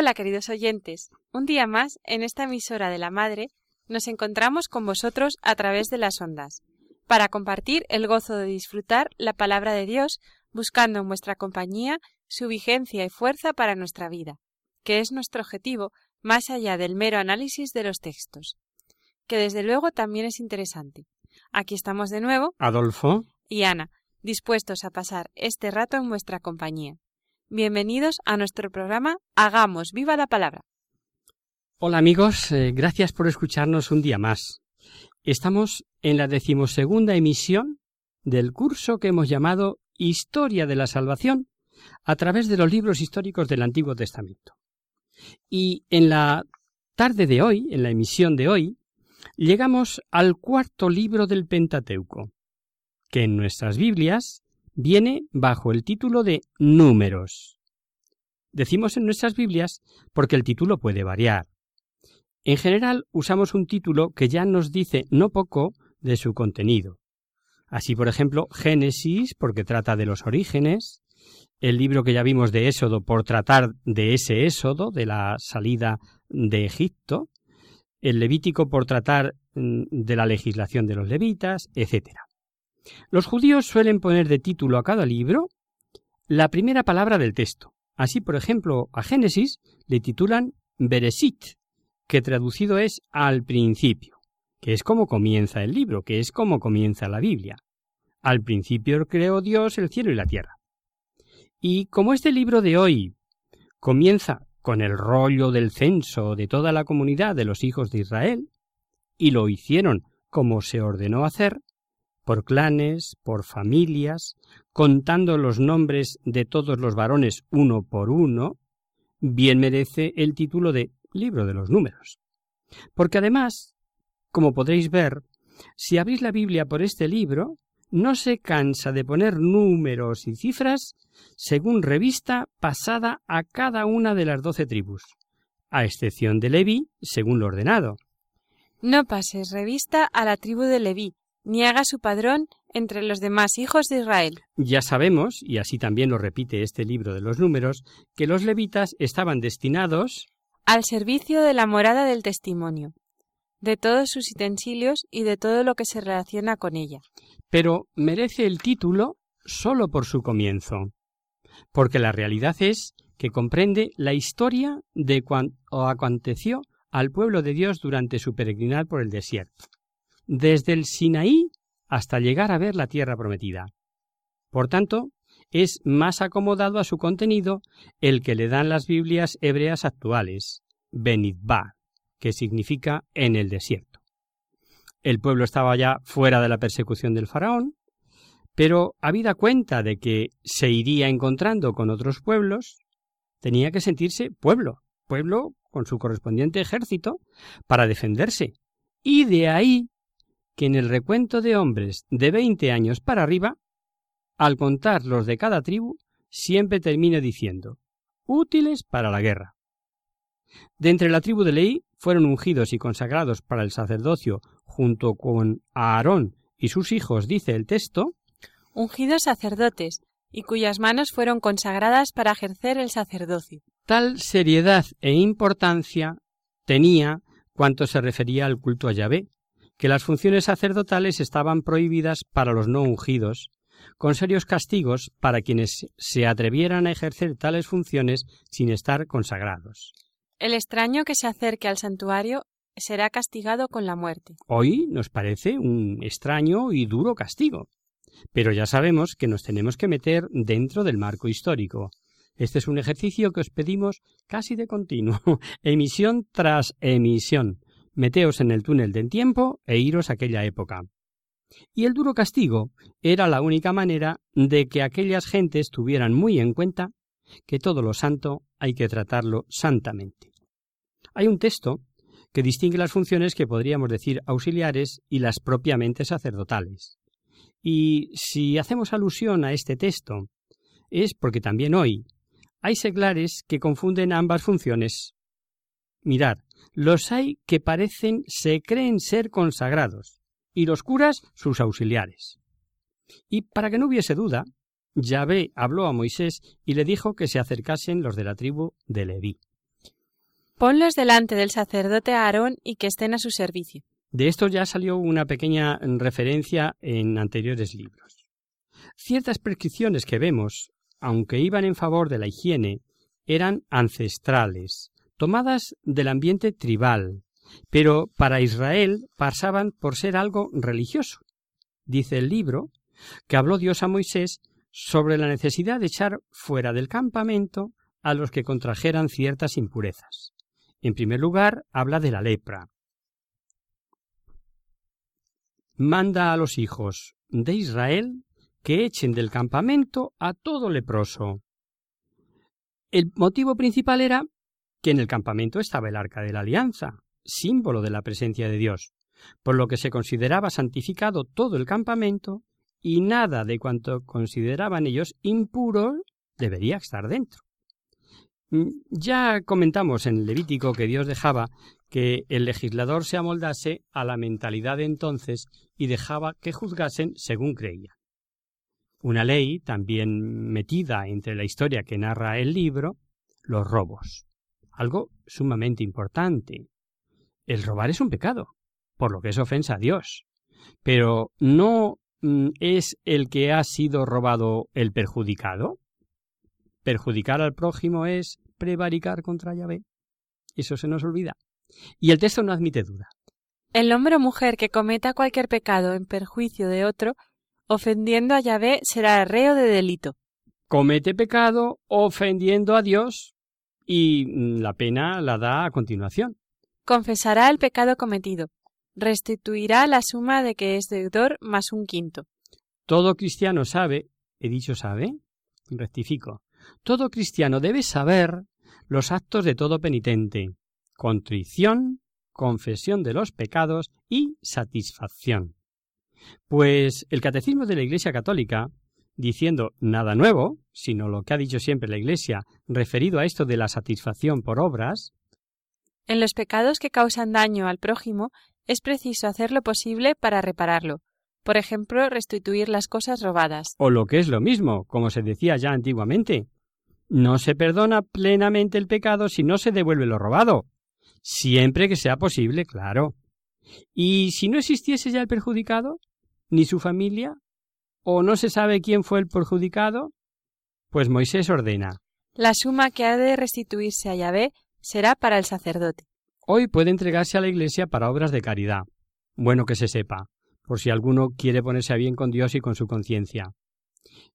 Hola queridos oyentes, un día más en esta emisora de la Madre nos encontramos con vosotros a través de las ondas, para compartir el gozo de disfrutar la palabra de Dios buscando en vuestra compañía su vigencia y fuerza para nuestra vida, que es nuestro objetivo más allá del mero análisis de los textos, que desde luego también es interesante. Aquí estamos de nuevo, Adolfo, y Ana, dispuestos a pasar este rato en vuestra compañía. Bienvenidos a nuestro programa Hagamos viva la palabra. hola amigos, eh, gracias por escucharnos un día más. Estamos en la decimosegunda emisión del curso que hemos llamado Historia de la Salvación a través de los libros históricos del Antiguo Testamento. Y en la tarde de hoy, en la emisión de hoy, llegamos al cuarto libro del Pentateuco, que en nuestras Biblias viene bajo el título de Números. Decimos en nuestras Biblias porque el título puede variar. En general usamos un título que ya nos dice no poco de su contenido. Así, por ejemplo, Génesis, porque trata de los orígenes, el libro que ya vimos de Éxodo por tratar de ese Éxodo, de la salida de Egipto, el Levítico por tratar mm, de la legislación de los levitas, etc. Los judíos suelen poner de título a cada libro la primera palabra del texto. Así, por ejemplo, a Génesis le titulan Bereshit, que traducido es al principio, que es como comienza el libro, que es como comienza la Biblia. Al principio creó Dios el cielo y la tierra. Y como este libro de hoy comienza con el rollo del censo de toda la comunidad de los hijos de Israel, y lo hicieron como se ordenó hacer, por clanes, por familias, contando los nombres de todos los varones uno por uno, bien merece el título de libro de los números. Porque además, como podréis ver, si abrís la Biblia por este libro, no se cansa de poner números y cifras según revista pasada a cada una de las doce tribus, a excepción de Leví, según lo ordenado. No pases revista a la tribu de Leví, ni haga su padrón entre los demás hijos de Israel. Ya sabemos, y así también lo repite este libro de los números, que los levitas estaban destinados al servicio de la morada del testimonio, de todos sus utensilios y de todo lo que se relaciona con ella. pero merece el título sólo por su comienzo, porque la realidad es que comprende la historia de cuanto aconteció al pueblo de Dios durante su peregrinar por el desierto, desde el Sinaí hasta llegar a ver la tierra prometida. Por tanto, es más acomodado a su contenido el que le dan las Biblias hebreas actuales, Benidba, que significa en el desierto. El pueblo estaba ya fuera de la persecución del faraón, pero habida cuenta de que se iría encontrando con otros pueblos, tenía que sentirse pueblo, pueblo con su correspondiente ejército, para defenderse. Y de ahí que en el recuento de hombres de veinte años para arriba, al contar los de cada tribu, siempre termina diciendo útiles para la guerra. De entre la tribu de Leí fueron ungidos y consagrados para el sacerdocio junto con Aarón y sus hijos, dice el texto, Ungidos sacerdotes, y cuyas manos fueron consagradas para ejercer el sacerdocio. tal seriedad e importancia tenía cuanto se refería al culto a Yahvé, que las funciones sacerdotales estaban prohibidas para los no ungidos, con serios castigos para quienes se atrevieran a ejercer tales funciones sin estar consagrados. El extraño que se acerque al santuario será castigado con la muerte. Hoy nos parece un extraño y duro castigo. Pero ya sabemos que nos tenemos que meter dentro del marco histórico. Este es un ejercicio que os pedimos casi de continuo, emisión tras emisión. Meteos en el túnel del tiempo e iros a aquella época. Y el duro castigo era la única manera de que aquellas gentes tuvieran muy en cuenta que todo lo santo hay que tratarlo santamente. Hay un texto que distingue las funciones que podríamos decir auxiliares y las propiamente sacerdotales. Y si hacemos alusión a este texto, es porque también hoy hay seglares que confunden ambas funciones. Mirad, los hay que parecen, se creen ser consagrados, y los curas sus auxiliares. Y para que no hubiese duda, Yahvé habló a Moisés y le dijo que se acercasen los de la tribu de Leví. Ponlos delante del sacerdote Aarón y que estén a su servicio. De esto ya salió una pequeña referencia en anteriores libros. Ciertas prescripciones que vemos, aunque iban en favor de la higiene, eran ancestrales, tomadas del ambiente tribal, pero para Israel pasaban por ser algo religioso. Dice el libro que habló Dios a Moisés sobre la necesidad de echar fuera del campamento a los que contrajeran ciertas impurezas. En primer lugar, habla de la lepra. Manda a los hijos de Israel que echen del campamento a todo leproso. El motivo principal era que en el campamento estaba el arca de la alianza, símbolo de la presencia de Dios, por lo que se consideraba santificado todo el campamento y nada de cuanto consideraban ellos impuro debería estar dentro. Mm, ya comentamos en Levítico que Dios dejaba que el legislador se amoldase a la mentalidad de entonces y dejaba que juzgasen según creía. Una ley también metida entre la historia que narra el libro, los robos. Algo sumamente importante. El robar es un pecado, por lo que es ofensa a Dios. Pero no mm, es el que ha sido robado el perjudicado. Perjudicar al prójimo es prevaricar contra Yahvé. Eso se nos olvida. Y el texto no admite duda. El hombre o mujer que cometa cualquier pecado en perjuicio de otro ofendiendo a Yahvé será reo de delito. Comete pecado ofendiendo a Dios y mm, la pena la da a continuación. Confesará el pecado cometido. Restituirá la suma de que es deudor más un quinto. Todo cristiano sabe, he dicho sabe, rectifico, todo cristiano debe saber los actos de todo penitente, contrición, confesión de los pecados y satisfacción. Pues el Catecismo de la Iglesia Católica, diciendo nada nuevo, sino lo que ha dicho siempre la Iglesia referido a esto de la satisfacción por obras, En los pecados que causan daño al prójimo es preciso hacer lo posible para repararlo. Por ejemplo, restituir las cosas robadas. o lo que es lo mismo, como se decía ya antiguamente, no se perdona plenamente el pecado si no se devuelve lo robado, siempre que sea posible, claro. Y si no existiese ya el perjudicado, ni su familia, o no se sabe quién fue el perjudicado, pues Moisés ordena. La suma que ha de restituirse a Yahvé será para el sacerdote. Hoy puede entregarse a la Iglesia para obras de caridad. Bueno que se sepa, por si alguno quiere ponerse a bien con Dios y con su conciencia.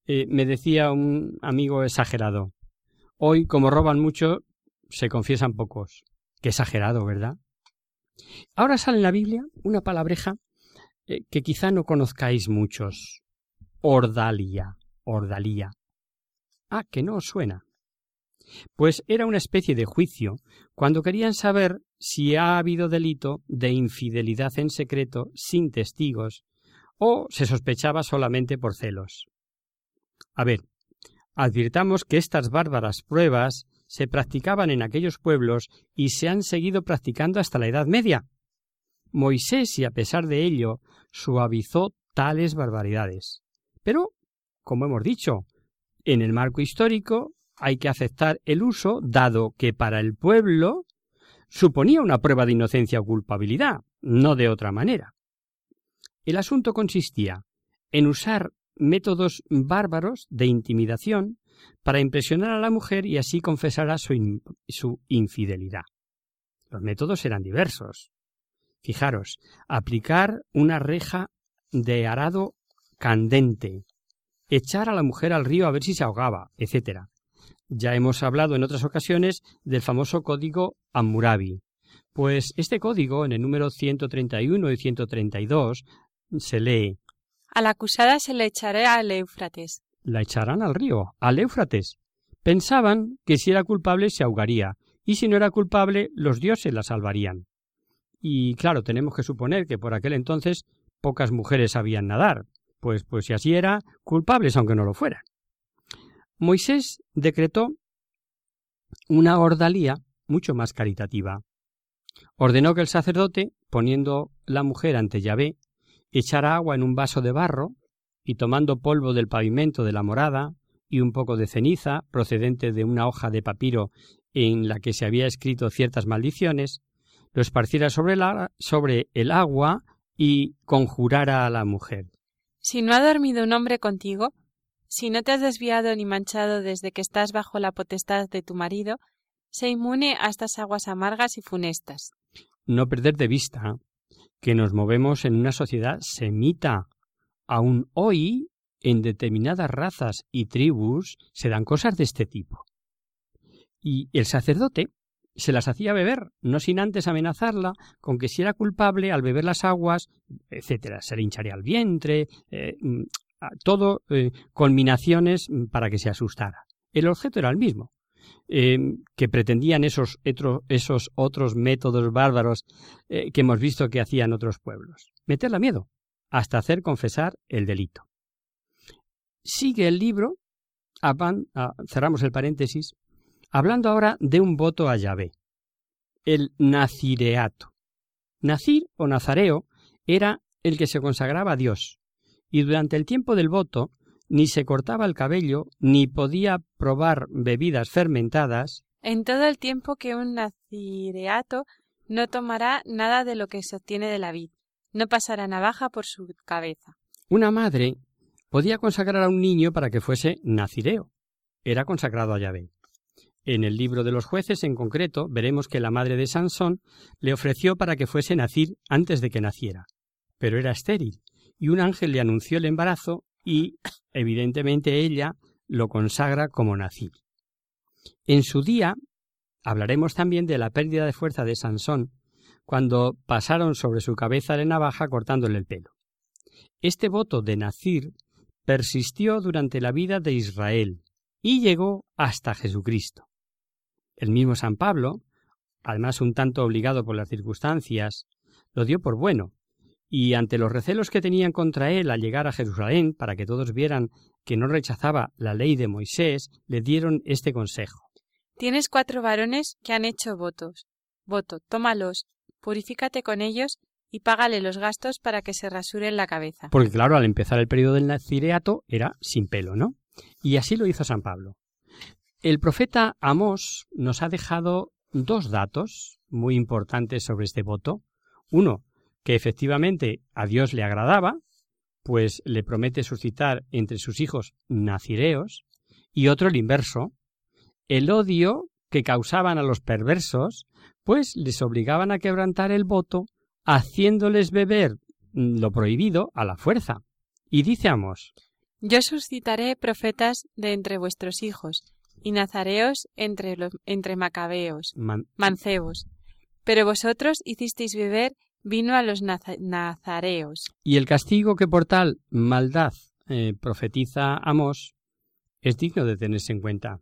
Eh, me decía un amigo exagerado. Hoy, como roban mucho, se confiesan pocos. Qué exagerado, ¿verdad? Ahora sale en la Biblia una palabreja eh, que quizá no conozcáis muchos. Ordalia. Ordalía. Ah, que no os suena. Pues era una especie de juicio cuando querían saber si ha habido delito de infidelidad en secreto sin testigos o se sospechaba solamente por celos. A ver, advirtamos que estas bárbaras pruebas se practicaban en aquellos pueblos y se han seguido practicando hasta la Edad Media. Moisés, y a pesar de ello, suavizó tales barbaridades. Pero, como hemos dicho, en el marco histórico hay que aceptar el uso, dado que para el pueblo suponía una prueba de inocencia o culpabilidad, no de otra manera. El asunto consistía en usar métodos bárbaros de intimidación para impresionar a la mujer y así confesar su, su infidelidad. Los métodos eran diversos. Fijaros, aplicar una reja de arado candente, echar a la mujer al río a ver si se ahogaba, etc. Ya hemos hablado en otras ocasiones del famoso código Hammurabi. Pues este código, en el número 131 y 132, se lee A la acusada se le echará al Éufrates. La echarán al río, al Éufrates. Pensaban que si era culpable se ahogaría, y si no era culpable los dioses la salvarían. Y claro, tenemos que suponer que por aquel entonces pocas mujeres sabían nadar, pues, pues si así era, culpables aunque no lo fueran. Moisés decretó una ordalía mucho más caritativa. Ordenó que el sacerdote, poniendo la mujer ante Yahvé, echara agua en un vaso de barro y tomando polvo del pavimento de la morada y un poco de ceniza procedente de una hoja de papiro en la que se había escrito ciertas maldiciones, lo esparciera sobre, sobre el agua y conjurara a la mujer. Si no ha dormido un hombre contigo, si no te has desviado ni manchado desde que estás bajo la potestad de tu marido, sé inmune a estas aguas amargas y funestas. No perder de vista que nos movemos en una sociedad semita. Aún hoy, en determinadas razas y tribus, se dan cosas de este tipo. Y el sacerdote se las hacía beber, no sin antes amenazarla con que si era culpable al beber las aguas, etcétera, se le hincharía el vientre, eh, todo eh, culminaciones para que se asustara. El objeto era el mismo, eh, que pretendían esos, esos, otros métodos bárbaros eh, que hemos visto que hacían otros pueblos. Meterla miedo, hasta hacer confesar el delito. Sigue el libro, cerramos el paréntesis, hablando ahora de un voto a Yahvé, el nazireato. Nacir o nazareo era el que se consagraba a Dios, y durante el tiempo del voto ni se cortaba el cabello, ni podía probar bebidas fermentadas. En todo el tiempo que un nazireato no tomará nada de lo que se obtiene de la vid, no pasará navaja por su cabeza. Una madre podía consagrar a un niño para que fuese nazireo. Era consagrado a Yahvé. En el libro de los jueces en concreto veremos que la madre de Sansón le ofreció para que fuese nacir antes de que naciera, pero era estéril y un ángel le anunció el embarazo y, evidentemente, ella lo consagra como nacir. En su día hablaremos también de la pérdida de fuerza de Sansón, cuando pasaron sobre su cabeza de navaja cortándole el pelo. Este voto de nacir persistió durante la vida de Israel y llegó hasta Jesucristo. El mismo San Pablo, además un tanto obligado por las circunstancias, lo dio por bueno y ante los recelos que tenían contra él al llegar a Jerusalén, para que todos vieran que no rechazaba la ley de Moisés, le dieron este consejo. Tienes cuatro varones que han hecho votos. Voto, tómalos, purifícate con ellos y págale los gastos para que se rasuren la cabeza. Porque claro, al empezar el periodo del nazireato era sin pelo, ¿no? Y así lo hizo San Pablo. El profeta Amós nos ha dejado dos datos muy importantes sobre este voto. Uno, que efectivamente a Dios le agradaba, pues le promete suscitar entre sus hijos nacireos, y otro el inverso, el odio que causaban a los perversos, pues les obligaban a quebrantar el voto, haciéndoles beber lo prohibido a la fuerza. Y dice Amos, Yo suscitaré profetas de entre vuestros hijos, y nazareos entre, los, entre macabeos, mancebos. Pero vosotros hicisteis beber vino a los nazareos. Y el castigo que por tal maldad eh, profetiza Amós es digno de tenerse en cuenta.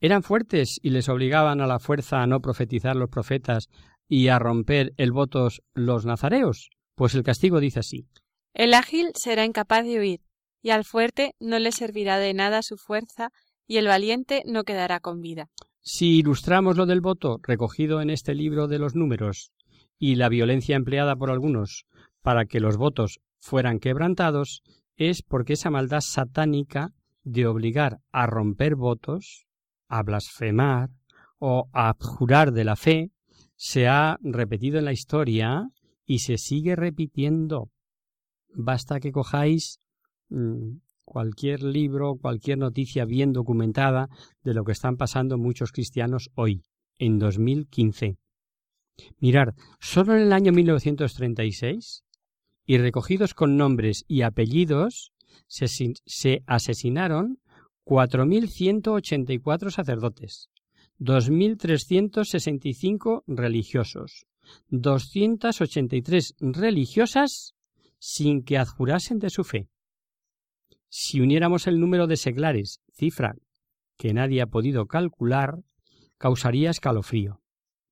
Eran fuertes y les obligaban a la fuerza a no profetizar los profetas y a romper el votos los nazareos. Pues el castigo dice así. El ágil será incapaz de huir, y al fuerte no le servirá de nada su fuerza, y el valiente no quedará con vida. Si ilustramos lo del voto recogido en este libro de los números y la violencia empleada por algunos para que los votos fueran quebrantados es porque esa maldad satánica de obligar a romper votos, a blasfemar o a abjurar de la fe se ha repetido en la historia y se sigue repitiendo. Basta que cojáis mm, cualquier libro, cualquier noticia bien documentada de lo que están pasando muchos cristianos hoy, en 2015 Mirad, solo en el año 1936, y recogidos con nombres y apellidos, se, se asesinaron 4.184 sacerdotes, 2.365 religiosos, 283 religiosas sin que adjurasen de su fe. Si uniéramos el número de seglares, cifra que nadie ha podido calcular, causaría escalofrío.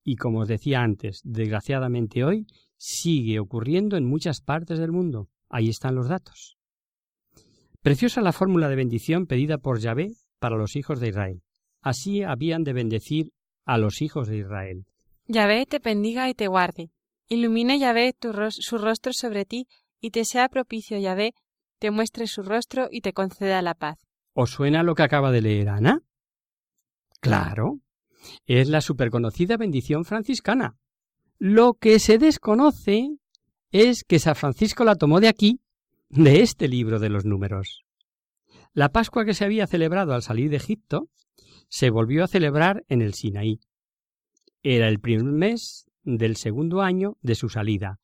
Y como os decía antes, desgraciadamente hoy sigue ocurriendo en muchas partes del mundo. Ahí están los datos. Preciosa la fórmula de bendición pedida por Yahvé para los hijos de Israel. Así habían de bendecir a los hijos de Israel. Yahvé te bendiga y te guarde. Ilumine Yahvé su rostro sobre ti y te sea propicio Yahvé, te muestre su rostro y te conceda la paz. ¿Os suena lo que acaba de leer Ana? Claro. Es la superconocida bendición franciscana. Lo que se desconoce es que San Francisco la tomó de aquí, de este libro de los números. La Pascua que se había celebrado al salir de Egipto se volvió a celebrar en el Sinaí. Era el primer mes del segundo año de su salida.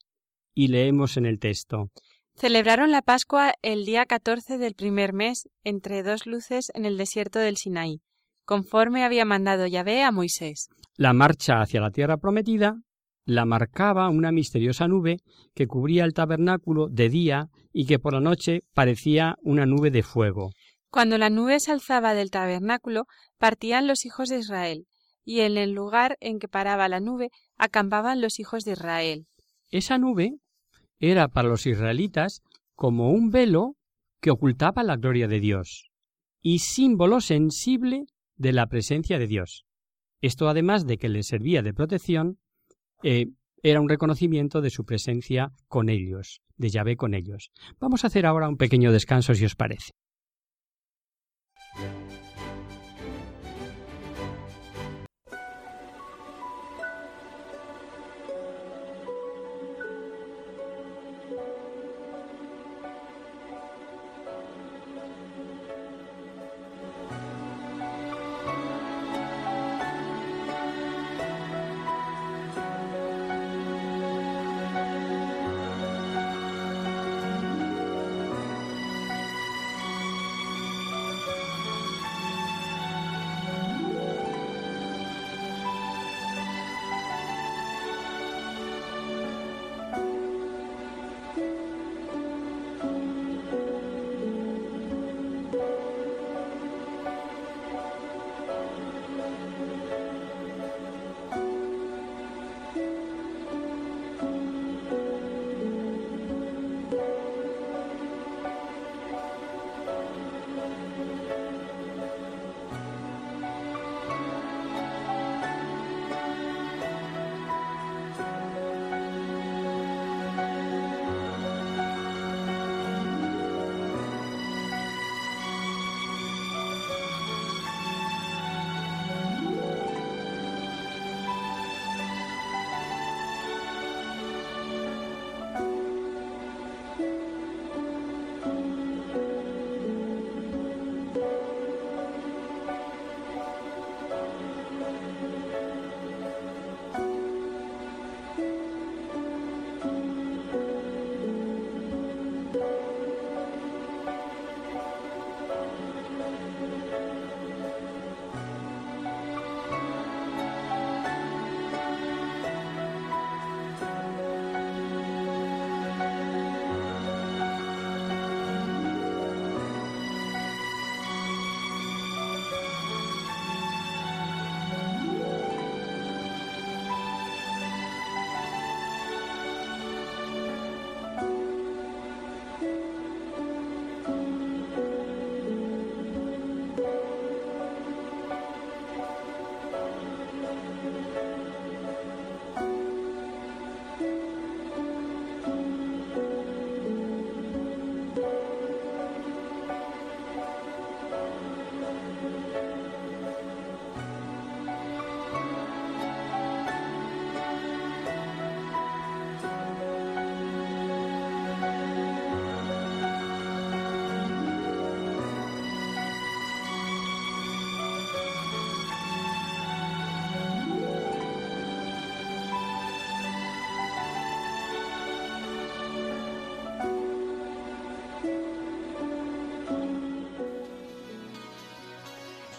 Y leemos en el texto Celebraron la Pascua el día catorce del primer mes entre dos luces en el desierto del Sinaí, conforme había mandado Yahvé a Moisés. La marcha hacia la tierra prometida la marcaba una misteriosa nube que cubría el tabernáculo de día y que por la noche parecía una nube de fuego. Cuando la nube se alzaba del tabernáculo, partían los hijos de Israel, y en el lugar en que paraba la nube acampaban los hijos de Israel. Esa nube era para los israelitas como un velo que ocultaba la gloria de Dios y símbolo sensible de la presencia de Dios. Esto además de que les servía de protección, eh, era un reconocimiento de su presencia con ellos, de Yahvé con ellos. Vamos a hacer ahora un pequeño descanso si os parece.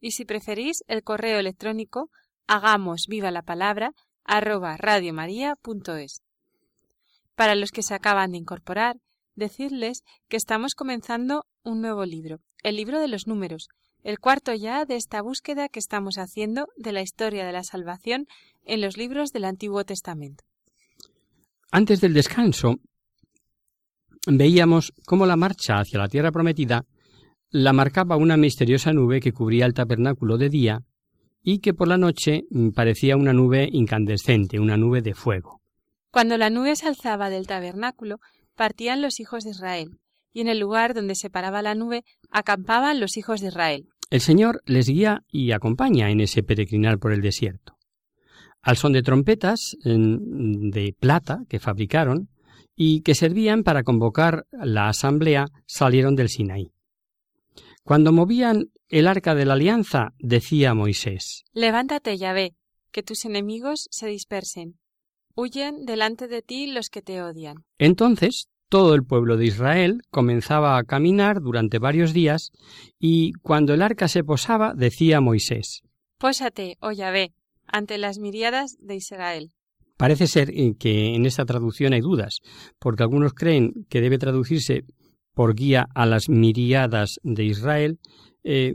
y si preferís el correo electrónico hagamos viva la palabra arroba radiomaria.es. Para los que se acaban de incorporar, decirles que estamos comenzando un nuevo libro, el libro de los números, el cuarto ya de esta búsqueda que estamos haciendo de la historia de la salvación en los libros del Antiguo Testamento. Antes del descanso, veíamos cómo la marcha hacia la tierra prometida la marcaba una misteriosa nube que cubría el tabernáculo de día y que por la noche mm, parecía una nube incandescente, una nube de fuego. Cuando la nube se alzaba del tabernáculo, partían los hijos de Israel, y en el lugar donde se paraba la nube acampaban los hijos de Israel. El Señor les guía y acompaña en ese peregrinar por el desierto. Al son de trompetas de plata que fabricaron y que servían para convocar la asamblea, salieron del Sinaí. Cuando movían el arca de la alianza, decía Moisés, Levántate, Yahvé, que tus enemigos se dispersen. Huyen delante de ti los que te odian. Entonces todo el pueblo de Israel comenzaba a caminar durante varios días, y cuando el arca se posaba, decía Moisés, Pósate, oh Yahvé, ante las miriadas de Israel. Parece ser que en esta traducción hay dudas, porque algunos creen que debe traducirse por guía a las miriadas de Israel eh,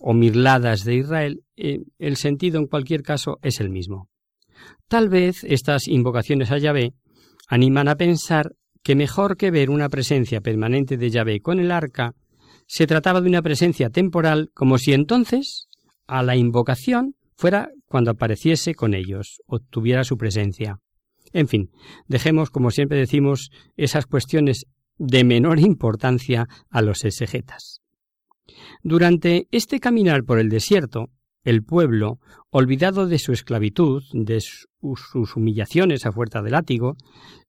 o mirladas de Israel, eh, el sentido en cualquier caso es el mismo. Tal vez estas invocaciones a Yahvé animan a pensar que mejor que ver una presencia permanente de Yahvé con el arca, se trataba de una presencia temporal como si entonces a la invocación fuera cuando apareciese con ellos, obtuviera su presencia. En fin, dejemos, como siempre decimos, esas cuestiones de menor importancia a los exegetas. Durante este caminar por el desierto, el pueblo, olvidado de su esclavitud, de sus humillaciones a fuerza de látigo,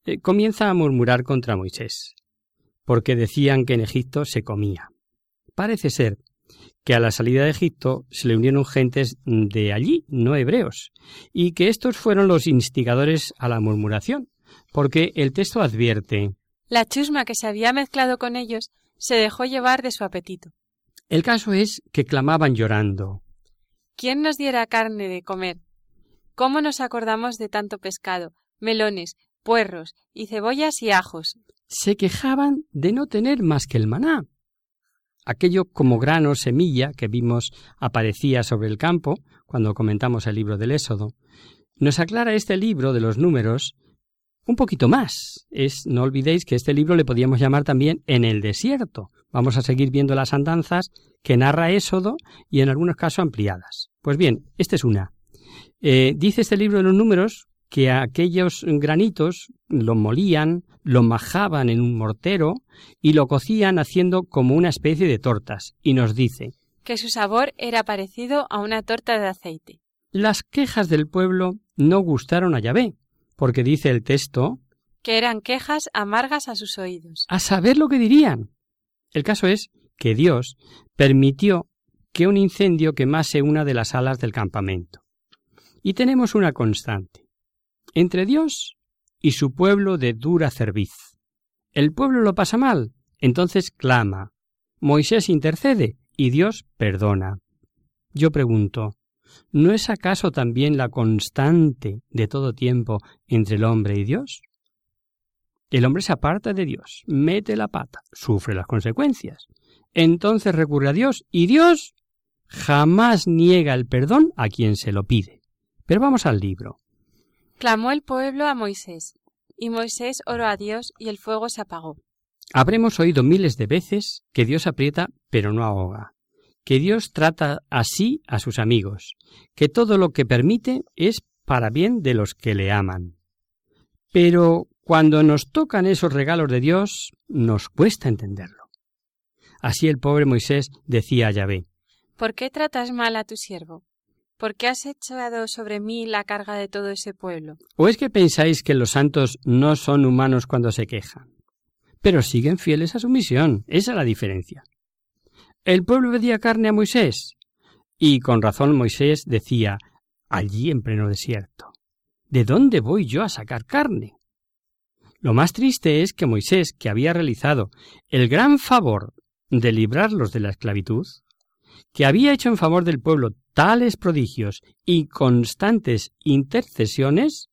eh, comienza a murmurar contra Moisés, porque decían que en Egipto se comía. Parece ser que a la salida de Egipto se le unieron gentes de allí, no hebreos, y que estos fueron los instigadores a la murmuración, porque el texto advierte la chusma que se había mezclado con ellos se dejó llevar de su apetito. El caso es que clamaban llorando. ¿Quién nos diera carne de comer? ¿Cómo nos acordamos de tanto pescado, melones, puerros y cebollas y ajos? Se quejaban de no tener más que el maná. Aquello como grano, semilla que vimos aparecía sobre el campo cuando comentamos el libro del Éxodo. Nos aclara este libro de los números un poquito más. Es, no olvidéis que este libro le podíamos llamar también En el desierto. Vamos a seguir viendo las andanzas que narra Éxodo y en algunos casos ampliadas. Pues bien, esta es una. Eh, dice este libro de los números que aquellos granitos lo molían, lo majaban en un mortero y lo cocían haciendo como una especie de tortas. Y nos dice que su sabor era parecido a una torta de aceite. Las quejas del pueblo no gustaron a Yahvé, porque dice el texto que eran quejas amargas a sus oídos. A saber lo que dirían. El caso es que Dios permitió que un incendio quemase una de las alas del campamento. Y tenemos una constante. Entre Dios y su pueblo de dura cerviz. El pueblo lo pasa mal, entonces clama. Moisés intercede y Dios perdona. Yo pregunto, ¿no es acaso también la constante de todo tiempo entre el hombre y Dios? El hombre se aparta de Dios, mete la pata, sufre las consecuencias. Entonces recurre a Dios y Dios jamás niega el perdón a quien se lo pide. Pero vamos al libro. Clamó el pueblo a Moisés, y Moisés oró a Dios y el fuego se apagó. Habremos oído miles de veces que Dios aprieta pero no ahoga que Dios trata así a sus amigos, que todo lo que permite es para bien de los que le aman. Pero cuando nos tocan esos regalos de Dios, nos cuesta entenderlo. Así el pobre Moisés decía a Yahvé, ¿Por qué tratas mal a tu siervo? ¿por qué has echado sobre mí la carga de todo ese pueblo? ¿O es que pensáis que los santos no son humanos cuando se quejan? Pero siguen fieles a su misión, esa es la diferencia. El pueblo pedía carne a Moisés, y con razón Moisés decía, allí en pleno desierto, ¿de dónde voy yo a sacar carne? Lo más triste es que Moisés, que había realizado el gran favor de librarlos de la esclavitud, que había hecho en favor del pueblo tales prodigios y constantes intercesiones,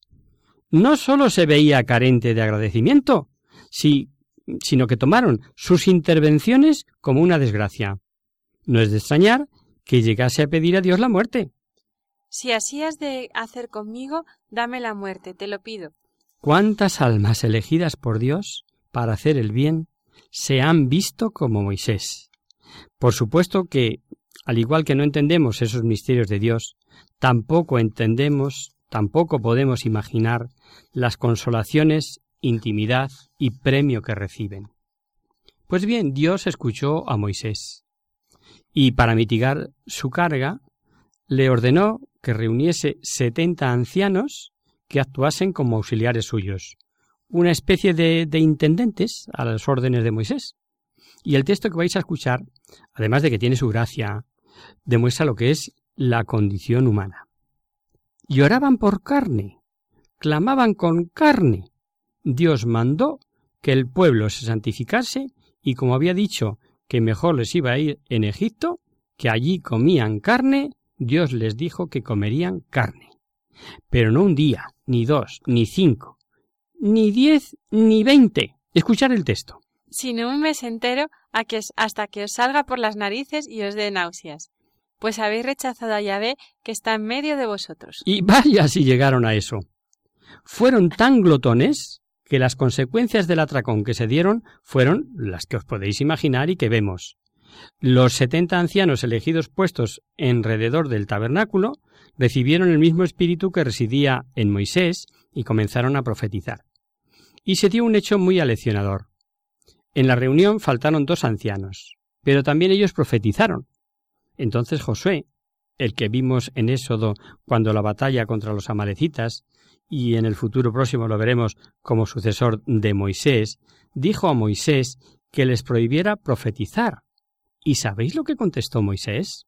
no sólo se veía carente de agradecimiento, sino que tomaron sus intervenciones como una desgracia. No es de extrañar que llegase a pedir a Dios la muerte. Si así has de hacer conmigo, dame la muerte, te lo pido. ¿Cuántas almas elegidas por Dios para hacer el bien se han visto como Moisés? Por supuesto que, al igual que no entendemos esos misterios de Dios, tampoco entendemos, tampoco podemos imaginar las consolaciones, intimidad y premio que reciben. Pues bien, Dios escuchó a Moisés y para mitigar su carga le ordenó que reuniese setenta ancianos que actuasen como auxiliares suyos, una especie de, de intendentes a las órdenes de Moisés. Y el texto que vais a escuchar, además de que tiene su gracia, demuestra lo que es la condición humana. Lloraban por carne, clamaban con carne. Dios mandó que el pueblo se santificase y como había dicho que mejor les iba a ir en Egipto, que allí comían carne, Dios les dijo que comerían carne. Pero no un día, ni dos, ni cinco, ni diez, ni veinte. Escuchar el texto. Sino un mes entero a que hasta que os salga por las narices y os dé náuseas. Pues habéis rechazado a Yahvé que está en medio de vosotros. Y vaya si llegaron a eso. Fueron tan glotones que las consecuencias del atracón que se dieron fueron las que os podéis imaginar y que vemos. Los setenta ancianos elegidos puestos enrededor del tabernáculo recibieron el mismo espíritu que residía en Moisés y comenzaron a profetizar. Y se dio un hecho muy aleccionador. En la reunión faltaron dos ancianos, pero también ellos profetizaron. Entonces Josué, el que vimos en Éxodo cuando la batalla contra los amalecitas, y en el futuro próximo lo veremos como sucesor de Moisés, dijo a Moisés que les prohibiera profetizar. ¿Y sabéis lo que contestó Moisés?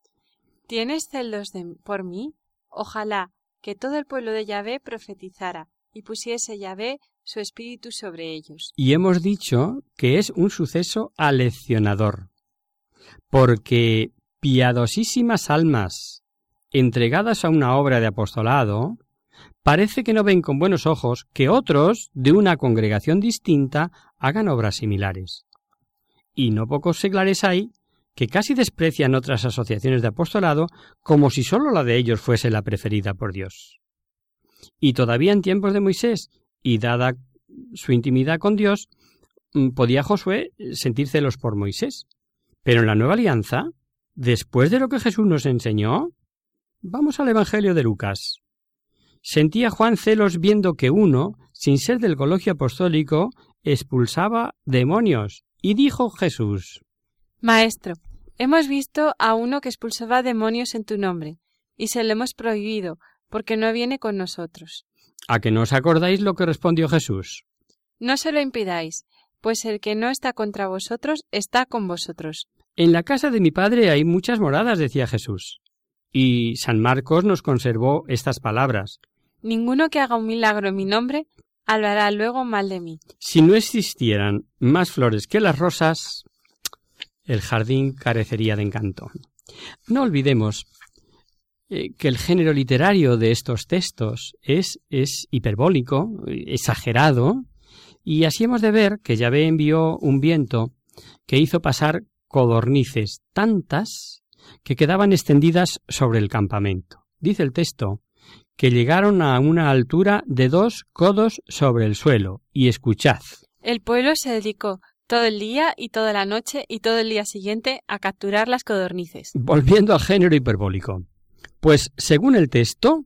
¿Tienes celos por mí? Ojalá que todo el pueblo de Yahvé profetizara y pusiese Yahvé su espíritu sobre ellos. Y hemos dicho que es un suceso aleccionador, porque piadosísimas almas entregadas a una obra de apostolado parece que no ven con buenos ojos que otros de una congregación distinta hagan obras similares. Y no pocos seglares hay que casi desprecian otras asociaciones de apostolado como si sólo la de ellos fuese la preferida por Dios. Y todavía en tiempos de Moisés, y dada su intimidad con Dios, mm, podía Josué sentir celos por Moisés. Pero en la nueva alianza, después de lo que Jesús nos enseñó, vamos al Evangelio de Lucas. Sentía Juan celos viendo que uno, sin ser del colegio apostólico, expulsaba demonios, y dijo Jesús Maestro, hemos visto a uno que expulsaba demonios en tu nombre, y se lo hemos prohibido, porque no viene con nosotros. ¿A que no os acordáis lo que respondió Jesús? No se lo impidáis, pues el que no está contra vosotros está con vosotros. En la casa de mi padre hay muchas moradas, decía Jesús. Y San Marcos nos conservó estas palabras. Ninguno que haga un milagro en mi nombre hablará luego mal de mí. Si no existieran más flores que las rosas, el jardín carecería de encanto. No olvidemos eh, que el género literario de estos textos es, es hiperbólico, exagerado, y así hemos de ver que Yahvé envió un viento que hizo pasar codornices tantas que quedaban extendidas sobre el campamento. Dice el texto que llegaron a una altura de dos codos sobre el suelo, y escuchad. El pueblo se dedicó todo el día y toda la noche y todo el día siguiente a capturar las codornices. Volviendo al género hiperbólico. Pues según el texto,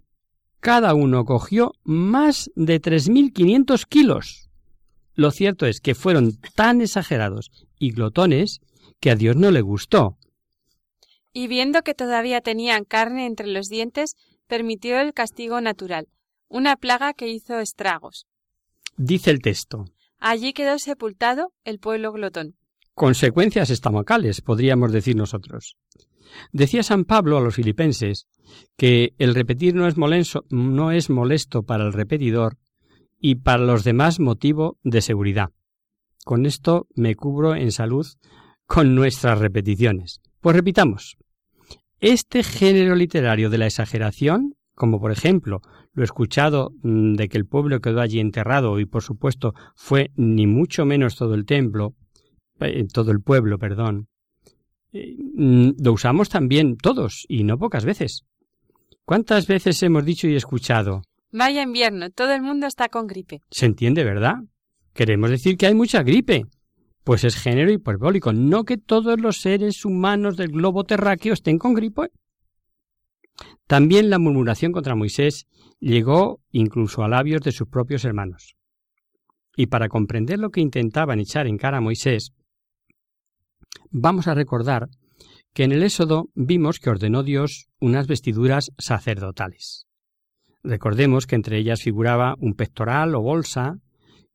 cada uno cogió más de 3.500 kilos. Lo cierto es que fueron tan exagerados y glotones que a Dios no le gustó. Y viendo que todavía tenían carne entre los dientes, permitió el castigo natural, una plaga que hizo estragos. Dice el texto. Allí quedó sepultado el pueblo glotón. Consecuencias estomacales, podríamos decir nosotros. Decía San Pablo a los filipenses que el repetir no es, molesto, no es molesto para el repetidor y para los demás motivo de seguridad. Con esto me cubro en salud con nuestras repeticiones. Pues repitamos. Este género literario de la exageración, como por ejemplo lo escuchado mm, de que el pueblo quedó allí enterrado y por supuesto fue ni mucho menos todo el templo, eh, todo el pueblo, perdón, eh, mm, lo usamos también todos y no pocas veces. ¿Cuántas veces hemos dicho y escuchado? Vaya invierno, todo el mundo está con gripe. Se entiende, ¿verdad? Queremos decir que hay mucha gripe. Pues es género hiperbólico, no que todos los seres humanos del globo terráqueo estén con gripe. También la murmuración contra Moisés llegó incluso a labios de sus propios hermanos. Y para comprender lo que intentaban echar en cara a Moisés, vamos a recordar que en el Éxodo vimos que ordenó Dios unas vestiduras sacerdotales. Recordemos que entre ellas figuraba un pectoral o bolsa,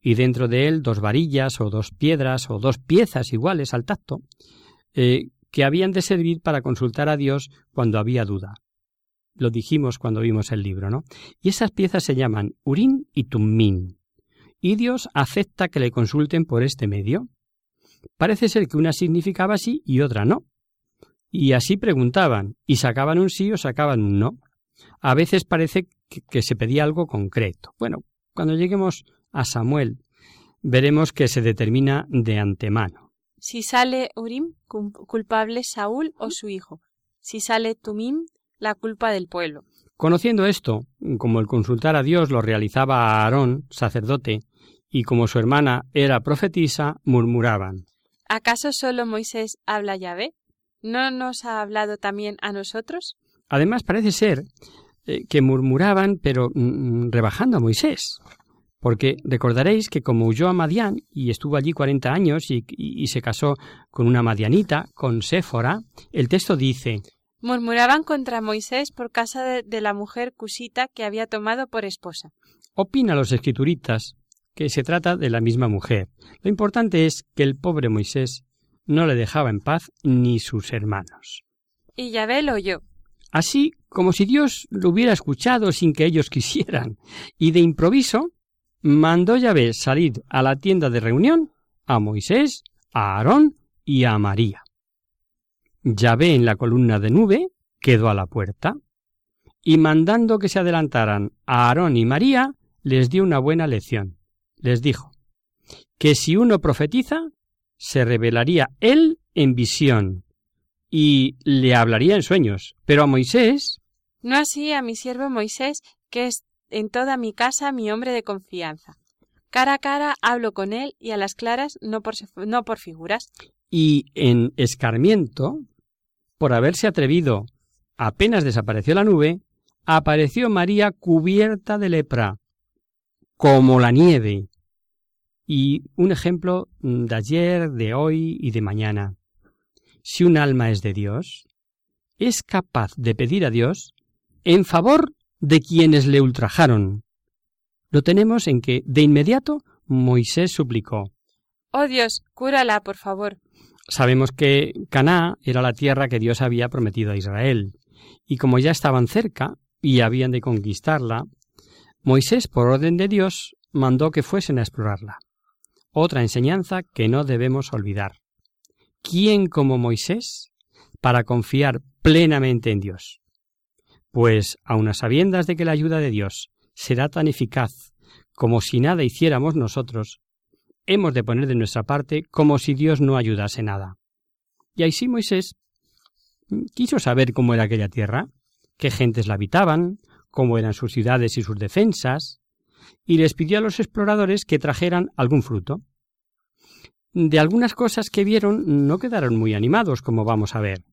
y dentro de él dos varillas o dos piedras o dos piezas iguales al tacto, eh, que habían de servir para consultar a Dios cuando había duda. Lo dijimos cuando vimos el libro, ¿no? Y esas piezas se llaman Urín y Tummín. Y Dios acepta que le consulten por este medio. Parece ser que una significaba sí y otra no. Y así preguntaban, y sacaban un sí o sacaban un no. A veces parece que, se pedía algo concreto. Bueno, cuando lleguemos a Samuel, veremos que se determina de antemano. Si sale Urim, culpable Saúl o su hijo. Si sale Tumim, la culpa del pueblo. Conociendo esto, como el consultar a Dios lo realizaba a Aarón, sacerdote, y como su hermana era profetisa, murmuraban. ¿Acaso solo Moisés habla Yahvé? ¿No nos ha hablado también a nosotros? Además parece ser eh, que murmuraban, pero mm, mm, rebajando a Moisés. Porque recordaréis que como huyó a Madián y estuvo allí cuarenta años y, se casó con una madianita, con Séfora, el texto dice Murmuraban contra Moisés por causa de, la mujer cusita que había tomado por esposa. Opina los escrituritas que se trata de la misma mujer. Lo importante es que el pobre Moisés no le dejaba en paz ni sus hermanos. Y Yahvé lo oyó. Así como si Dios lo hubiera escuchado sin que ellos quisieran. Y de improviso mandó Yahvé salir a la tienda de reunión a Moisés, a Aarón y a María. Yahvé en la columna de nube quedó a la puerta y mandando que se adelantaran a Aarón y María, les dio una buena lección. Les dijo que si uno profetiza, se revelaría él en visión y le hablaría en sueños. Pero a Moisés. No así a mi siervo Moisés, que es en toda mi casa mi hombre de confianza. Cara a cara hablo con él y a las claras no por, no por figuras. Y en escarmiento, por haberse atrevido, apenas desapareció la nube, apareció María cubierta de lepra, como la nieve. Y un ejemplo de ayer, de hoy y de mañana. Si un alma es de Dios, es capaz de pedir a Dios en favor de quienes le ultrajaron. Lo tenemos en que, de inmediato, Moisés suplicó. Oh Dios, cúrala, por favor. Sabemos que Caná era la tierra que Dios había prometido a Israel, y como ya estaban cerca y habían de conquistarla, Moisés, por orden de Dios, mandó que fuesen a explorarla. Otra enseñanza que no debemos olvidar. ¿Quién como Moisés para confiar plenamente en Dios? Pues, aun a sabiendas de que la ayuda de Dios será tan eficaz como si nada hiciéramos nosotros, hemos de poner de nuestra parte como si Dios no ayudase nada. Y así Moisés quiso saber cómo era aquella tierra, qué gentes la habitaban, cómo eran sus ciudades y sus defensas, y les pidió a los exploradores que trajeran algún fruto. De algunas cosas que vieron no quedaron muy animados, como vamos a ver,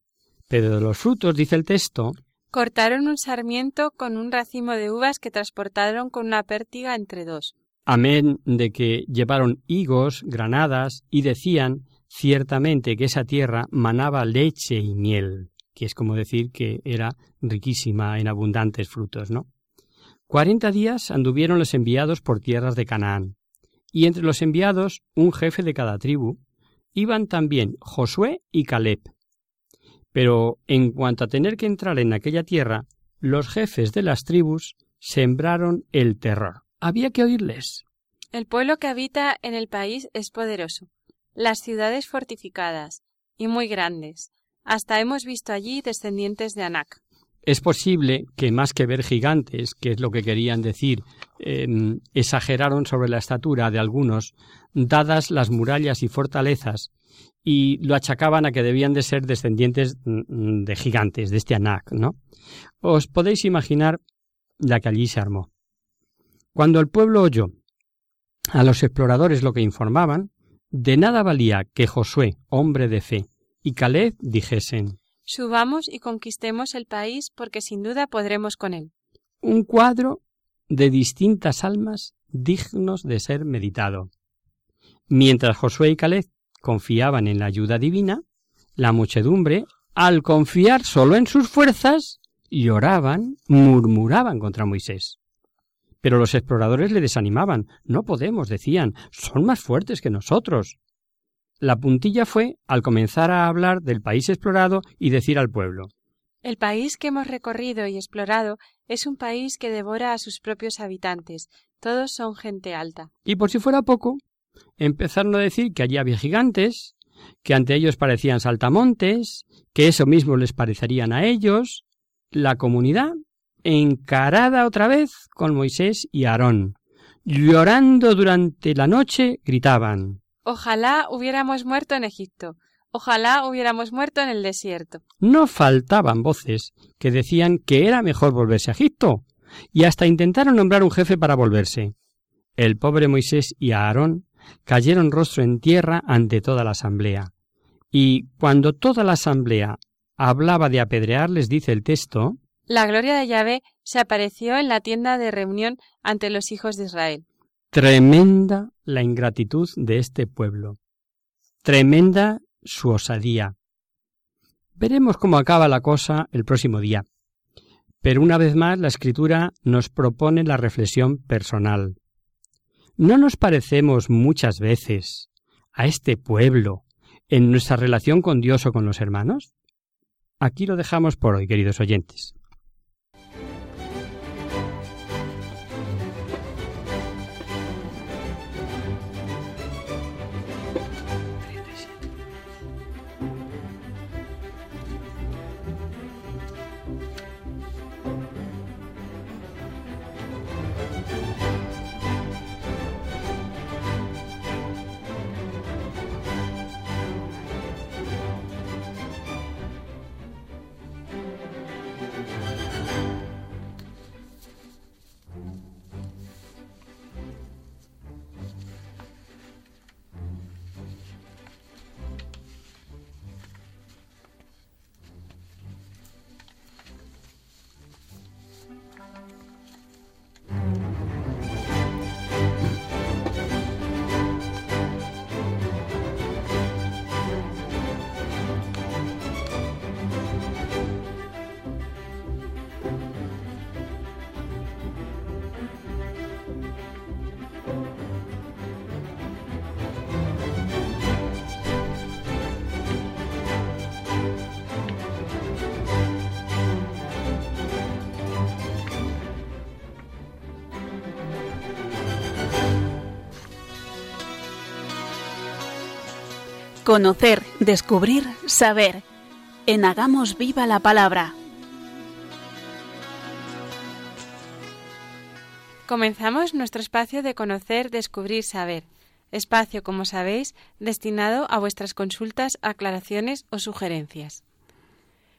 pero de los frutos, dice el texto, Cortaron un sarmiento con un racimo de uvas que transportaron con una pértiga entre dos. Amén de que llevaron higos, granadas, y decían ciertamente que esa tierra manaba leche y miel. que es como decir que era riquísima en abundantes frutos, ¿no? Cuarenta días anduvieron los enviados por tierras de Canaán, y entre los enviados un jefe de cada tribu, iban también Josué y Caleb. Pero en cuanto a tener que entrar en aquella tierra, los jefes de las tribus sembraron el terror. Había que oírles. El pueblo que habita en el país es poderoso, las ciudades fortificadas y muy grandes. Hasta hemos visto allí descendientes de Anak. Es posible que más que ver gigantes, que es lo que querían decir, em, exageraron sobre la estatura de algunos, dadas las murallas y fortalezas, y lo achacaban a que debían de ser descendientes mm, de gigantes, de este Anak, ¿no? Os podéis imaginar la que allí se armó. Cuando el pueblo oyó a los exploradores lo que informaban, de nada valía que Josué, hombre de fe, y Caleb dijesen Subamos y conquistemos el país porque sin duda podremos con él. Un cuadro de distintas almas dignos de ser meditado. Mientras Josué y Caleb confiaban en la ayuda divina, la muchedumbre, al confiar solo en sus fuerzas, lloraban, murmuraban contra Moisés. Pero los exploradores le desanimaban. No podemos, decían, son más fuertes que nosotros. La puntilla fue al comenzar a hablar del país explorado y decir al pueblo El país que hemos recorrido y explorado es un país que devora a sus propios habitantes. Todos son gente alta. Y por si fuera poco, empezaron a decir que allí había gigantes, que ante ellos parecían saltamontes, que eso mismo les parecerían a ellos. La comunidad encarada otra vez con Moisés y Aarón. Llorando durante la noche, gritaban Ojalá hubiéramos muerto en Egipto. Ojalá hubiéramos muerto en el desierto. No faltaban voces que decían que era mejor volverse a Egipto, y hasta intentaron nombrar un jefe para volverse. El pobre Moisés y Aarón cayeron rostro en tierra ante toda la asamblea. Y cuando toda la asamblea hablaba de apedrearles, dice el texto, La gloria de Yahvé se apareció en la tienda de reunión ante los hijos de Israel. Tremenda la ingratitud de este pueblo. Tremenda su osadía. Veremos cómo acaba la cosa el próximo día. Pero una vez más la escritura nos propone la reflexión personal. ¿No nos parecemos muchas veces a este pueblo en nuestra relación con Dios o con los hermanos? Aquí lo dejamos por hoy, queridos oyentes. Conocer, descubrir, saber. En Hagamos Viva la Palabra. Comenzamos nuestro espacio de conocer, descubrir, saber. Espacio, como sabéis, destinado a vuestras consultas, aclaraciones o sugerencias.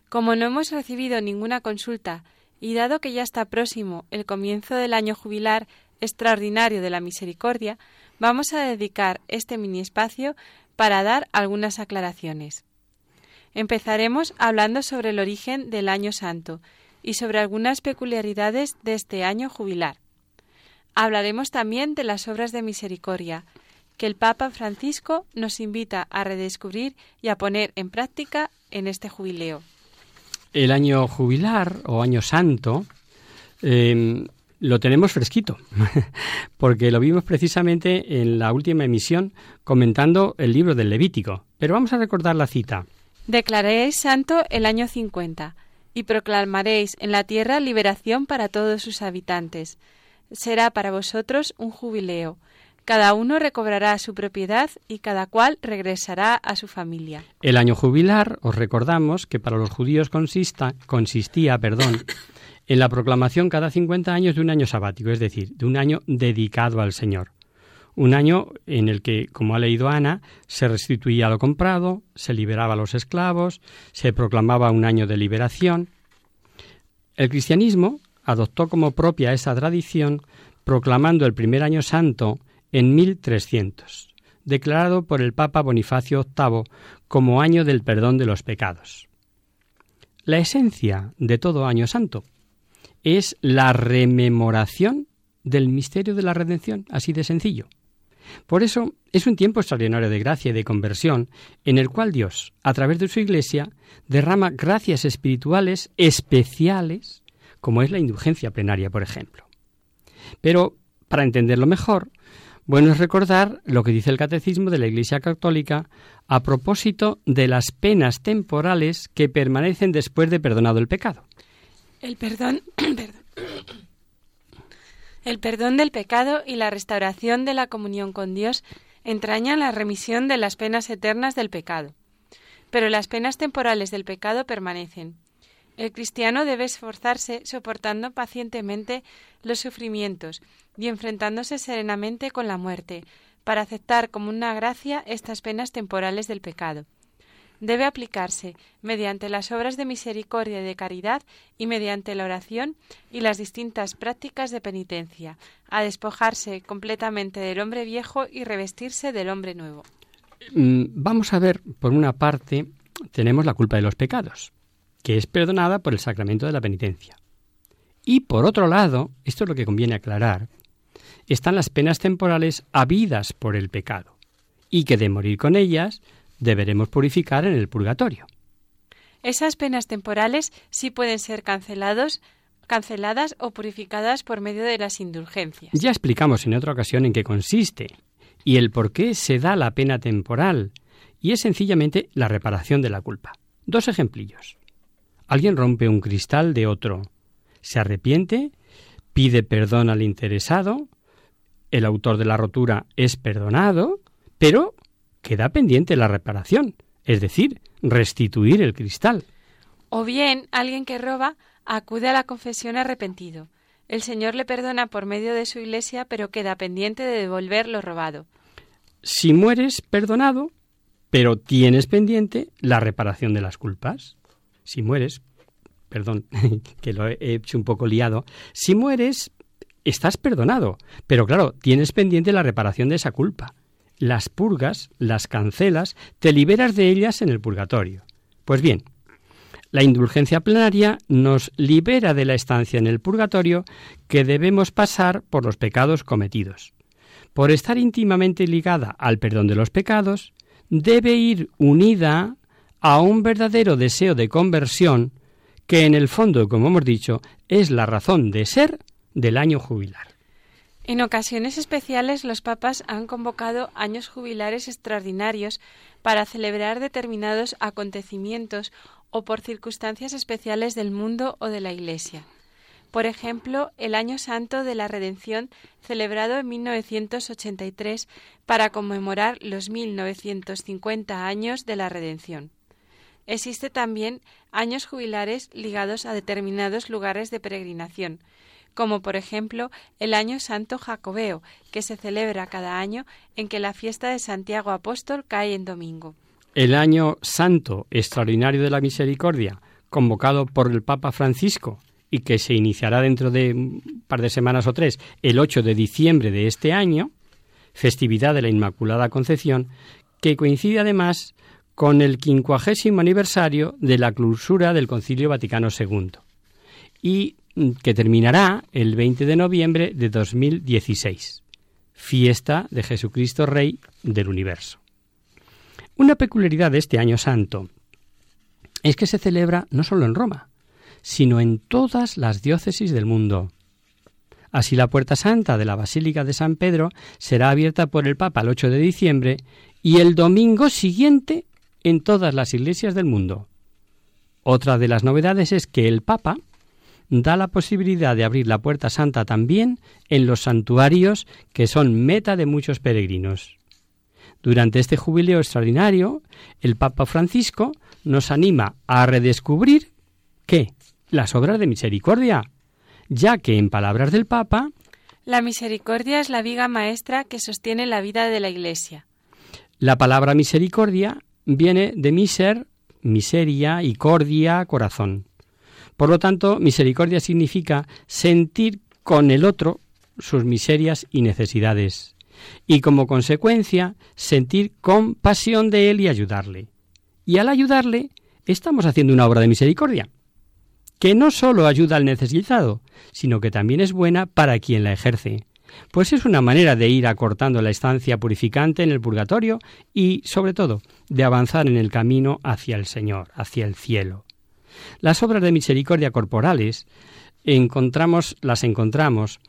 Como no hemos recibido ninguna consulta y dado que ya está próximo el comienzo del año jubilar extraordinario de la misericordia, vamos a dedicar este mini espacio para dar algunas aclaraciones. Empezaremos hablando sobre el origen del Año Santo y sobre algunas peculiaridades de este año jubilar. Hablaremos también de las obras de misericordia, que el Papa Francisco nos invita a redescubrir y a poner en práctica en este jubileo. El año jubilar o año santo em, lo tenemos fresquito, porque lo vimos precisamente en la última emisión comentando el libro del Levítico. Pero vamos a recordar la cita. Declararéis santo el año 50 y proclamaréis en la tierra liberación para todos sus habitantes. Será para vosotros un jubileo. Cada uno recobrará su propiedad y cada cual regresará a su familia. El año jubilar, os recordamos que para los judíos consista, consistía perdón, en la proclamación cada 50 años de un año sabático, es decir, de un año dedicado al Señor. Un año en el que, como ha leído Ana, se restituía lo comprado, se liberaba a los esclavos, se proclamaba un año de liberación. El cristianismo adoptó como propia esa tradición proclamando el primer año santo en 1300, declarado por el Papa Bonifacio VIII como año del perdón de los pecados. La esencia de todo año santo es la rememoración del misterio de la redención, así de sencillo. Por eso es un tiempo extraordinario de gracia y de conversión en el cual Dios, a través de su Iglesia, derrama gracias espirituales especiales, como es la indulgencia plenaria, por ejemplo. Pero, para entenderlo mejor, bueno es recordar lo que dice el Catecismo de la Iglesia Católica a propósito de las penas temporales que permanecen después de perdonado el pecado. El perdón, el perdón del pecado y la restauración de la comunión con Dios entrañan la remisión de las penas eternas del pecado. Pero las penas temporales del pecado permanecen. El cristiano debe esforzarse soportando pacientemente los sufrimientos y enfrentándose serenamente con la muerte, para aceptar como una gracia estas penas temporales del pecado debe aplicarse mediante las obras de misericordia y de caridad y mediante la oración y las distintas prácticas de penitencia, a despojarse completamente del hombre viejo y revestirse del hombre nuevo. Mm, vamos a ver, por una parte, tenemos la culpa de los pecados, que es perdonada por el sacramento de la penitencia. Y por otro lado, esto es lo que conviene aclarar, están las penas temporales habidas por el pecado, y que de morir con ellas deberemos purificar en el purgatorio. Esas penas temporales sí pueden ser cancelados, canceladas o purificadas por medio de las indulgencias. Ya explicamos en otra ocasión en qué consiste y el por qué se da la pena temporal, y es sencillamente la reparación de la culpa. Dos ejemplillos. Alguien rompe un cristal de otro, se arrepiente, pide perdón al interesado, el autor de la rotura es perdonado, pero queda pendiente la reparación, es decir, restituir el cristal. O bien alguien que roba acude a la confesión arrepentido. El Señor le perdona por medio de su iglesia, pero queda pendiente de devolver lo robado. Si mueres perdonado, pero tienes pendiente la reparación de las culpas. Si mueres, perdón, que lo he hecho un poco liado, si mueres, estás perdonado, pero claro, tienes pendiente la reparación de esa culpa las purgas, las cancelas, te liberas de ellas en el purgatorio. Pues bien, la indulgencia plenaria nos libera de la estancia en el purgatorio que debemos pasar por los pecados cometidos. Por estar íntimamente ligada al perdón de los pecados, debe ir unida a un verdadero deseo de conversión que en el fondo, como hemos dicho, es la razón de ser del año jubilar. En ocasiones especiales los papas han convocado años jubilares extraordinarios para celebrar determinados acontecimientos o por circunstancias especiales del mundo o de la Iglesia. Por ejemplo, el Año Santo de la Redención, celebrado en 1983 para conmemorar los 1950 años de la Redención. Existe también años jubilares ligados a determinados lugares de peregrinación, como por ejemplo el Año Santo Jacobeo, que se celebra cada año en que la fiesta de Santiago Apóstol cae en domingo. El Año Santo Extraordinario de la Misericordia, convocado por el Papa Francisco y que se iniciará dentro de un par de semanas o tres, el 8 de diciembre de este año, festividad de la Inmaculada Concepción, que coincide además con el quincuagésimo aniversario de la clausura del Concilio Vaticano II. Y que terminará el 20 de noviembre de 2016, fiesta de Jesucristo Rey del universo. Una peculiaridad de este año santo es que se celebra no solo en Roma, sino en todas las diócesis del mundo. Así la puerta santa de la Basílica de San Pedro será abierta por el Papa el 8 de diciembre y el domingo siguiente en todas las iglesias del mundo. Otra de las novedades es que el Papa da la posibilidad de abrir la puerta santa también en los santuarios que son meta de muchos peregrinos. Durante este jubileo extraordinario, el Papa Francisco nos anima a redescubrir ¿qué? Las obras de misericordia, ya que en palabras del Papa la misericordia es la viga maestra que sostiene la vida de la Iglesia. La palabra misericordia viene de miser, miseria y cordia, corazón. Por lo tanto, misericordia significa sentir con el otro sus miserias y necesidades, y como consecuencia sentir compasión de él y ayudarle. Y al ayudarle, estamos haciendo una obra de misericordia, que no solo ayuda al necesitado, sino que también es buena para quien la ejerce, pues es una manera de ir acortando la estancia purificante en el purgatorio y, sobre todo, de avanzar en el camino hacia el Señor, hacia el cielo. Las obras de misericordia corporales encontramos, las encontramos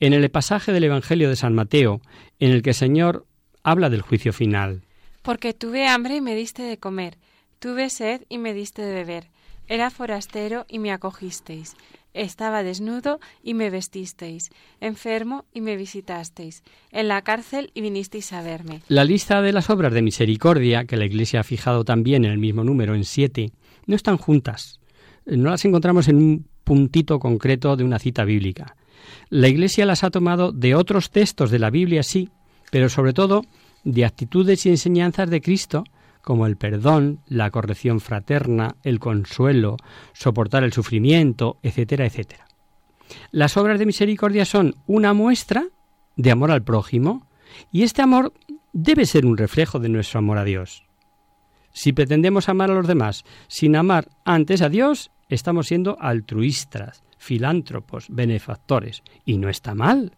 en el pasaje del Evangelio de San Mateo, en el que el Señor habla del juicio final. Porque tuve hambre y me diste de comer, tuve sed y me diste de beber, era forastero y me acogisteis, estaba desnudo y me vestisteis, enfermo y me visitasteis, en la cárcel y vinisteis a verme. La lista de las obras de misericordia, que la Iglesia ha fijado también en el mismo número, en siete, no están juntas. No las encontramos en un puntito concreto de una cita bíblica. La Iglesia las ha tomado de otros textos de la Biblia, sí, pero sobre todo de actitudes y enseñanzas de Cristo, como el perdón, la corrección fraterna, el consuelo, soportar el sufrimiento, etcétera, etcétera. Las obras de misericordia son una muestra de amor al prójimo, y este amor debe ser un reflejo de nuestro amor a Dios. Si pretendemos amar a los demás sin amar antes a Dios, estamos siendo altruistas, filántropos, benefactores, y no está mal.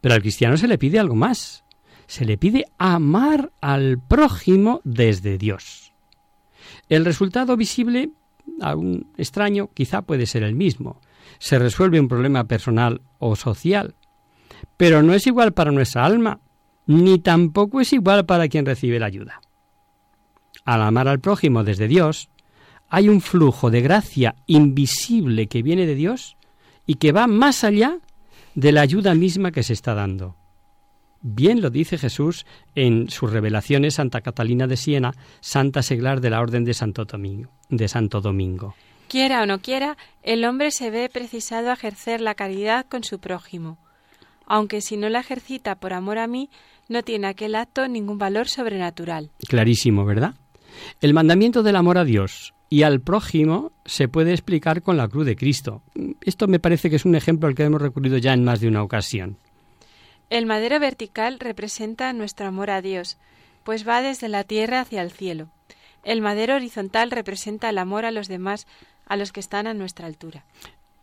Pero al cristiano se le pide algo más. Se le pide amar al prójimo desde Dios. El resultado visible, a un extraño, quizá puede ser el mismo. Se resuelve un problema personal o social. Pero no es igual para nuestra alma, ni tampoco es igual para quien recibe la ayuda al amar al prójimo desde Dios, hay un flujo de gracia invisible que viene de Dios y que va más allá de la ayuda misma que se está dando. Bien lo dice Jesús en sus revelaciones Santa Catalina de Siena, santa seglar de la Orden de Santo Domingo. De Santo Domingo. Quiera o no quiera, el hombre se ve precisado a ejercer la caridad con su prójimo, aunque si no la ejercita por amor a mí, no tiene aquel acto ningún valor sobrenatural. Clarísimo, ¿verdad? El mandamiento del amor a Dios y al prójimo se puede explicar con la cruz de Cristo. Esto me parece que es un ejemplo al que hemos recurrido ya en más de una ocasión. El madero vertical representa nuestro amor a Dios, pues va desde la tierra hacia el cielo. El madero horizontal representa el amor a los demás, a los que están a nuestra altura.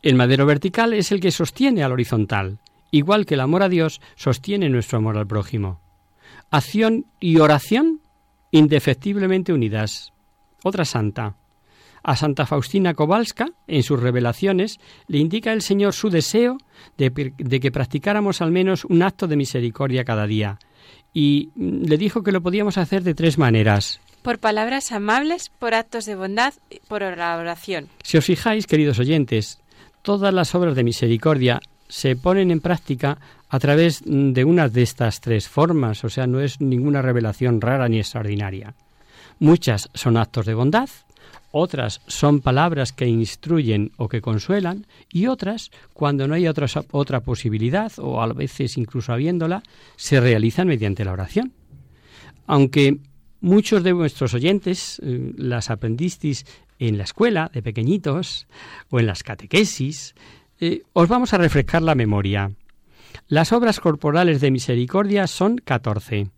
El madero vertical es el que sostiene al horizontal, igual que el amor a Dios sostiene nuestro amor al prójimo. Acción y oración indefectiblemente unidas. Otra santa. A Santa Faustina Kowalska, en sus revelaciones, le indica el Señor su deseo de, que practicáramos al menos un acto de misericordia cada día. Y mm, le dijo que lo podíamos hacer de tres maneras. Por palabras amables, por actos de bondad, por oración. Si os fijáis, queridos oyentes, todas las obras de misericordia se ponen en práctica a través de una de estas tres formas, o sea, no es ninguna revelación rara ni extraordinaria. Muchas son actos de bondad, otras son palabras que instruyen o que consuelan, y otras, cuando no hay otra, otra posibilidad, o a veces incluso habiéndola, se realizan mediante la oración. Aunque muchos de vuestros oyentes eh, las aprendisteis en la escuela de pequeñitos o en las catequesis, eh, os vamos a refrescar la memoria. Las obras corporales de misericordia son catorce.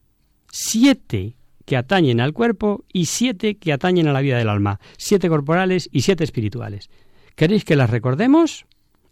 Siete que atañen al cuerpo y siete que atañen a la vida del alma. Siete corporales y siete espirituales. ¿Queréis que las recordemos?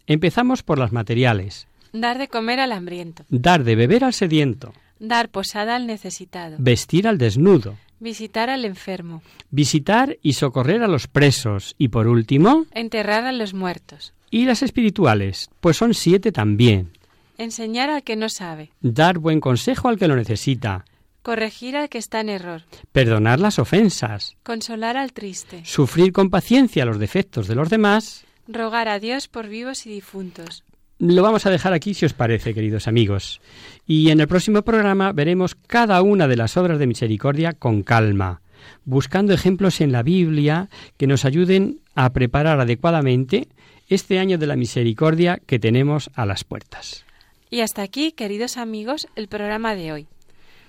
Empezamos por las materiales. Dar de comer al hambriento. Dar de beber al sediento. Dar posada al necesitado. Vestir al desnudo. Visitar al enfermo. Visitar y socorrer a los presos. Y por último, Enterrar a los muertos. y las espirituales, pues son siete también. Enseñar al que no sabe. Dar buen consejo al que lo necesita. Corregir al que está en error. Perdonar las ofensas. Consolar al triste. Sufrir con paciencia los defectos de los demás. Rogar a Dios por vivos y difuntos. Lo vamos a dejar aquí si os parece, queridos amigos. Y en el próximo programa veremos cada una de las obras de misericordia con calma, buscando ejemplos en la Biblia que nos ayuden a preparar adecuadamente este año de la misericordia que tenemos a las puertas. Y hasta aquí, queridos amigos, el programa de hoy.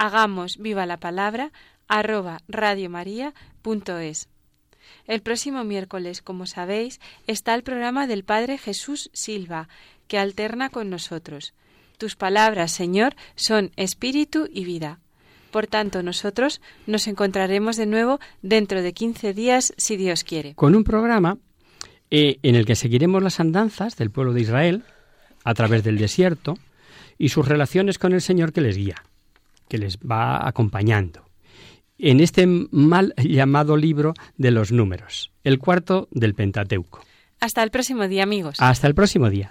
hagamos viva la palabra arroba radiomaria.es. El próximo miércoles, como sabéis, está el programa del Padre Jesús Silva, que alterna con nosotros. Tus palabras, Señor, son espíritu y vida. Por tanto, nosotros nos encontraremos de nuevo dentro de 15 días, si Dios quiere. Con un programa eh, en el que seguiremos las andanzas del pueblo de Israel a través del desierto y sus relaciones con el Señor que les guía, que les va acompañando. En este mal llamado libro de los números, el cuarto del Pentateuco. Hasta el próximo día, amigos. Hasta el próximo día.